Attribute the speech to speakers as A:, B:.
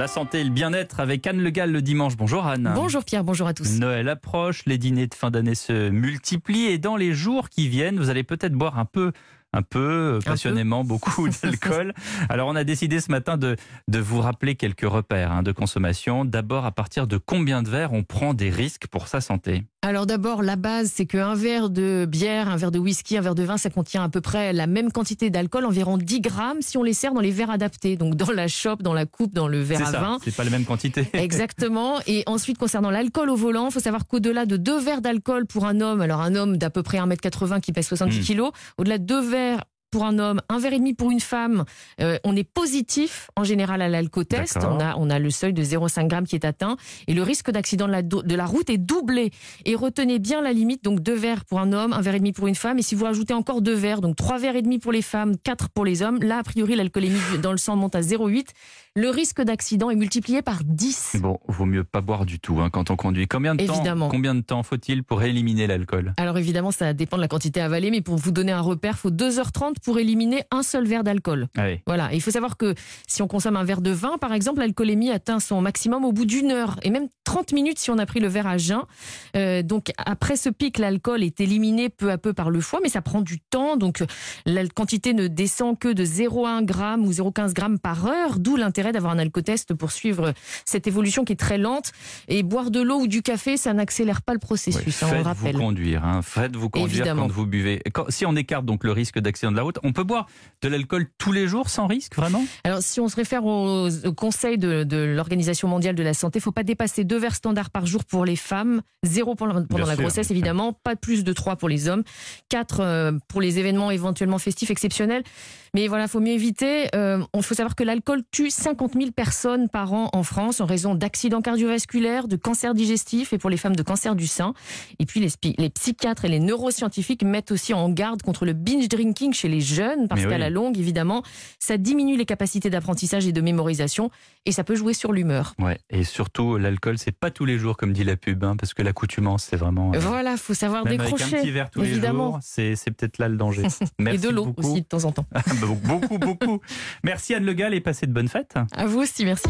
A: La santé et le bien-être avec Anne Le Gall le dimanche. Bonjour Anne.
B: Bonjour Pierre, bonjour à tous.
A: Noël approche, les dîners de fin d'année se multiplient et dans les jours qui viennent, vous allez peut-être boire un peu un peu, passionnément, beaucoup d'alcool. Alors on a décidé ce matin de, de vous rappeler quelques repères hein, de consommation. D'abord, à partir de combien de verres on prend des risques pour sa santé?
B: Alors d'abord, la base, c'est qu'un verre de bière, un verre de whisky, un verre de vin, ça contient à peu près la même quantité d'alcool, environ 10 grammes, si on les sert dans les verres adaptés. Donc dans la chope, dans la coupe, dans le verre à
A: ça,
B: vin.
A: C'est pas la même quantité.
B: Exactement. Et ensuite, concernant l'alcool au volant, il faut savoir qu'au-delà de deux verres d'alcool pour un homme, alors un homme d'à peu près 1m80 qui pèse 70
A: Mm.
B: kilos, au-delà de deux verres ouvert pour un homme, un verre et demi pour une femme, euh, on est positif en général à l'alcotest. On a, on a le seuil de 0,5 g qui est atteint et le risque d'accident de la, de la route est doublé. Et retenez bien la limite, donc deux verres pour un homme, un verre et demi pour une femme. Et si vous rajoutez encore deux verres, donc trois verres et demi pour les femmes, quatre pour les hommes, là a priori l'alcoolémie dans le sang monte à 0,8. Le risque d'accident est multiplié par 10.
A: Bon, vaut mieux pas boire du tout hein, quand on conduit. Combien de
B: Évidemment.
A: temps, combien de temps faut-il pour éliminer l'alcool?
B: Alors évidemment, ça dépend de la quantité avalée, mais pour vous donner un repère, il faut 2h30 pour éliminer un seul verre d'alcool.
A: Allez.
B: Voilà, Et il faut savoir que si on consomme un verre de vin, par exemple, l'alcoolémie atteint son maximum au bout d'une heure et même 30 minutes si on a pris le verre à jeun. Euh, donc après ce pic, l'alcool est éliminé peu à peu par le foie, mais ça prend du temps. Donc la quantité ne descend que de 0,1 g ou 0,15 g par heure, d'où l'intérêt d'avoir un alcotest pour suivre cette évolution qui est très lente. Et boire de l'eau ou du café, ça n'accélère pas le processus, hein, le
A: Faites-vous conduire, hein. faites-vous conduire
B: Évidemment.
A: quand vous buvez. Quand- si on écarte donc le risque d'accident de la route, on peut boire de l'alcool tous les jours sans risque, vraiment?
B: Alors, si on se réfère aux, au conseil de, de l'Organisation mondiale de la santé, il faut pas dépasser deux verres standards par jour pour les femmes, zéro pendant, pendant
A: Bien
B: la
A: sûr,
B: grossesse évidemment, pas plus de trois pour les hommes, quatre euh, pour les événements éventuellement festifs exceptionnels. Mais voilà, faut mieux éviter. Euh, on faut savoir que l'alcool tue 50 000 personnes par an en France en raison d'accidents cardiovasculaires, de cancers digestifs et pour les femmes de cancer du sein. Et puis les, psychiatres et les neuroscientifiques mettent aussi en garde contre le binge drinking chez les jeunes parce qu'à
A: oui.
B: la longue, évidemment, ça diminue les capacités d'apprentissage et de mémorisation et ça peut jouer sur l'humeur.
A: Ouais. Et surtout, l'alcool, c'est pas tous les jours, comme dit la pub, hein, parce que l'accoutumance, c'est vraiment. euh,
B: Voilà, faut savoir
A: Même avec un
B: décrocher.
A: petit verre tous les jours, c'est peut-être là le danger.
B: Et de l'eau aussi de temps en temps.
A: beaucoup, beaucoup. Merci Anne Le Gall et passez de bonnes fêtes.
B: À vous aussi, merci.